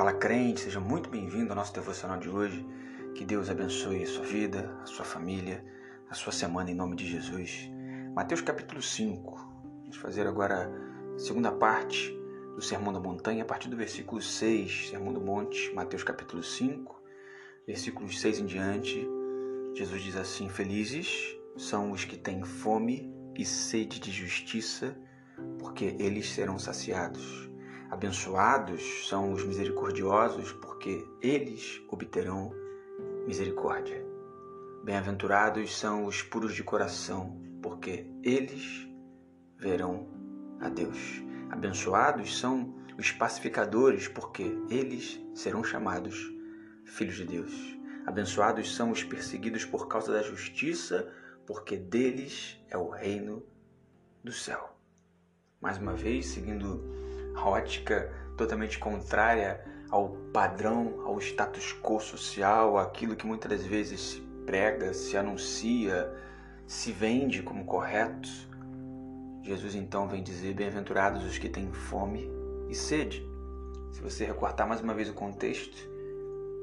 Fala crente, seja muito bem-vindo ao nosso devocional de hoje. Que Deus abençoe a sua vida, a sua família, a sua semana em nome de Jesus. Mateus capítulo 5. Vamos fazer agora a segunda parte do Sermão da Montanha, a partir do versículo 6, Sermão do Monte, Mateus capítulo 5, versículos 6 em diante. Jesus diz assim: Felizes são os que têm fome e sede de justiça, porque eles serão saciados. Abençoados são os misericordiosos, porque eles obterão misericórdia. Bem-aventurados são os puros de coração, porque eles verão a Deus. Abençoados são os pacificadores, porque eles serão chamados filhos de Deus. Abençoados são os perseguidos por causa da justiça, porque deles é o reino do céu. Mais uma vez, seguindo a ótica totalmente contrária ao padrão, ao status quo social, aquilo que muitas vezes se prega, se anuncia, se vende como correto. Jesus então vem dizer: Bem-aventurados os que têm fome e sede. Se você recortar mais uma vez o contexto,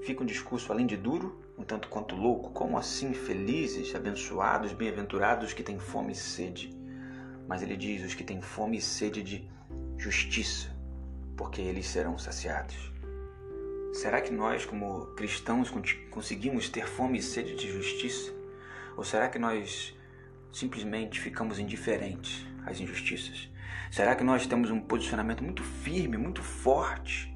fica um discurso além de duro, um tanto quanto louco. Como assim felizes, abençoados, bem-aventurados os que têm fome e sede? Mas ele diz: os que têm fome e sede de justiça, porque eles serão saciados. Será que nós, como cristãos, conseguimos ter fome e sede de justiça? Ou será que nós simplesmente ficamos indiferentes às injustiças? Será que nós temos um posicionamento muito firme, muito forte,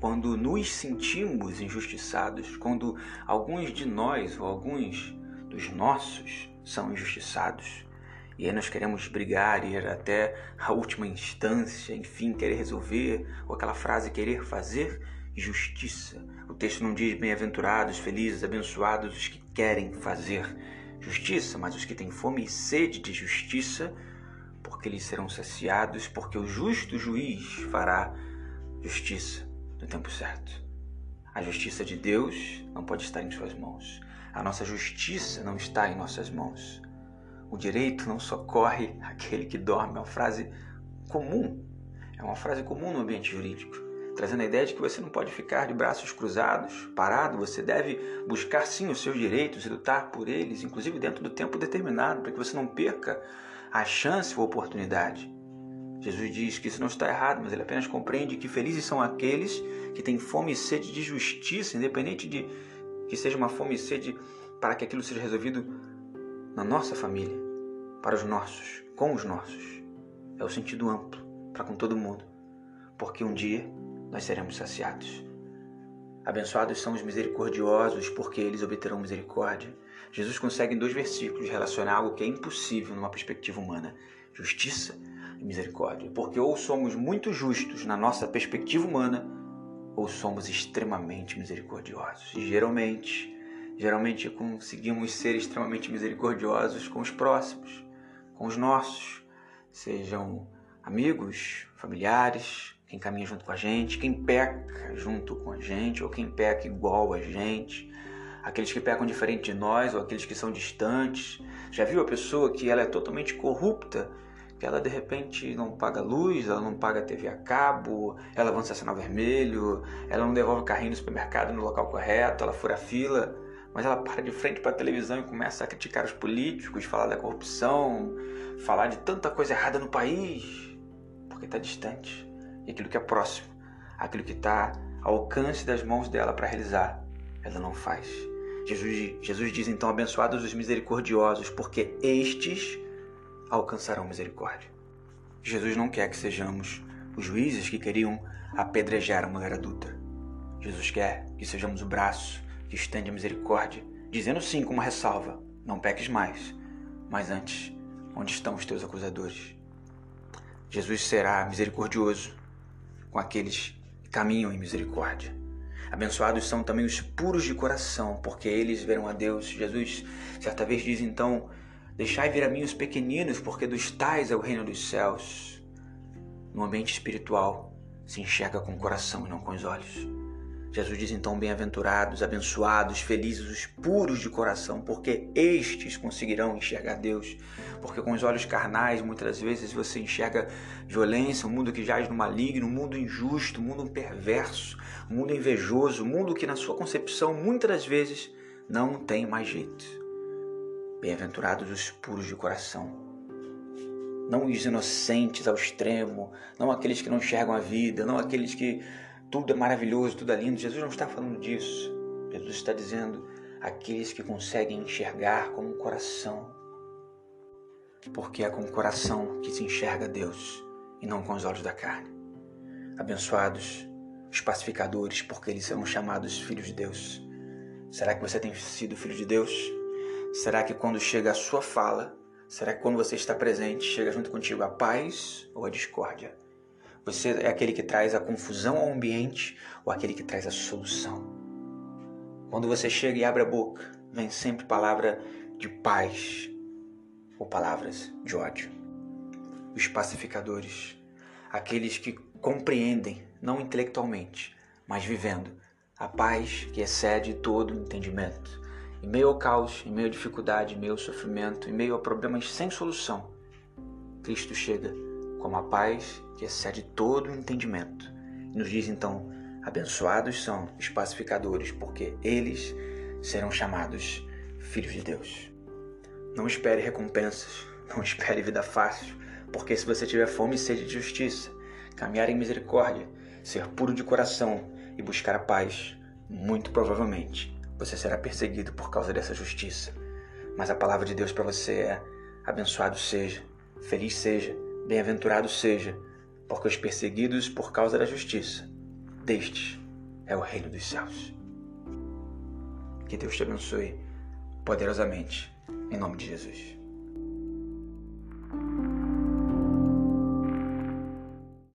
quando nos sentimos injustiçados, quando alguns de nós ou alguns dos nossos são injustiçados? E aí nós queremos brigar, ir até a última instância, enfim, querer resolver, ou aquela frase querer fazer justiça. O texto não diz bem-aventurados, felizes, abençoados os que querem fazer justiça, mas os que têm fome e sede de justiça, porque eles serão saciados, porque o justo juiz fará justiça no tempo certo. A justiça de Deus não pode estar em suas mãos. A nossa justiça não está em nossas mãos. O direito não socorre aquele que dorme. É uma frase comum. É uma frase comum no ambiente jurídico, trazendo a ideia de que você não pode ficar de braços cruzados, parado. Você deve buscar sim os seus direitos e lutar por eles, inclusive dentro do tempo determinado, para que você não perca a chance ou a oportunidade. Jesus diz que isso não está errado, mas ele apenas compreende que felizes são aqueles que têm fome e sede de justiça, independente de que seja uma fome e sede para que aquilo seja resolvido na nossa família, para os nossos, com os nossos. É o sentido amplo, para com todo mundo, porque um dia nós seremos saciados. Abençoados são os misericordiosos, porque eles obterão misericórdia. Jesus consegue em dois versículos relacionar algo que é impossível numa perspectiva humana: justiça e misericórdia. Porque ou somos muito justos na nossa perspectiva humana, ou somos extremamente misericordiosos. E geralmente, geralmente conseguimos ser extremamente misericordiosos com os próximos com os nossos, sejam amigos, familiares, quem caminha junto com a gente, quem peca junto com a gente ou quem peca igual a gente, aqueles que pecam diferente de nós ou aqueles que são distantes. Já viu a pessoa que ela é totalmente corrupta, que ela de repente não paga luz, ela não paga TV a cabo, ela avança sinal vermelho, ela não devolve o carrinho no supermercado no local correto, ela fura a fila mas ela para de frente para a televisão e começa a criticar os políticos, falar da corrupção, falar de tanta coisa errada no país, porque está distante. E aquilo que é próximo, aquilo que está ao alcance das mãos dela para realizar, ela não faz. Jesus, Jesus diz então: Abençoados os misericordiosos, porque estes alcançarão misericórdia. Jesus não quer que sejamos os juízes que queriam apedrejar a mulher adulta. Jesus quer que sejamos o braço que estende a misericórdia, dizendo sim com uma ressalva: não peques mais. Mas antes, onde estão os teus acusadores? Jesus será misericordioso com aqueles que caminham em misericórdia. Abençoados são também os puros de coração, porque eles verão a Deus. Jesus certa vez diz então: Deixai vir a mim os pequeninos, porque dos tais é o reino dos céus. No ambiente espiritual, se enxerga com o coração e não com os olhos. Jesus diz então: Bem-aventurados, abençoados, felizes os puros de coração, porque estes conseguirão enxergar Deus. Porque com os olhos carnais, muitas vezes você enxerga violência, um mundo que jaz no maligno, um mundo injusto, um mundo perverso, um mundo invejoso, um mundo que na sua concepção muitas vezes não tem mais jeito. Bem-aventurados os puros de coração, não os inocentes ao extremo, não aqueles que não enxergam a vida, não aqueles que tudo é maravilhoso, tudo é lindo. Jesus não está falando disso. Jesus está dizendo aqueles que conseguem enxergar com o coração. Porque é com o coração que se enxerga Deus e não com os olhos da carne. Abençoados os pacificadores, porque eles são chamados filhos de Deus. Será que você tem sido filho de Deus? Será que quando chega a sua fala, será que quando você está presente, chega junto contigo a paz ou a discórdia? Você é aquele que traz a confusão ao ambiente ou aquele que traz a solução? Quando você chega e abre a boca, vem sempre palavra de paz ou palavras de ódio. Os pacificadores, aqueles que compreendem, não intelectualmente, mas vivendo, a paz que excede todo entendimento. Em meio ao caos, em meio à dificuldade, em meio ao sofrimento, em meio a problemas sem solução, Cristo chega como a paz que excede todo o entendimento. Nos diz então: abençoados são os pacificadores, porque eles serão chamados filhos de Deus. Não espere recompensas, não espere vida fácil, porque se você tiver fome e sede de justiça, caminhar em misericórdia, ser puro de coração e buscar a paz, muito provavelmente você será perseguido por causa dessa justiça. Mas a palavra de Deus para você é: abençoado seja, feliz seja Bem-aventurado seja, porque os perseguidos por causa da justiça, destes é o reino dos céus. Que Deus te abençoe poderosamente, em nome de Jesus.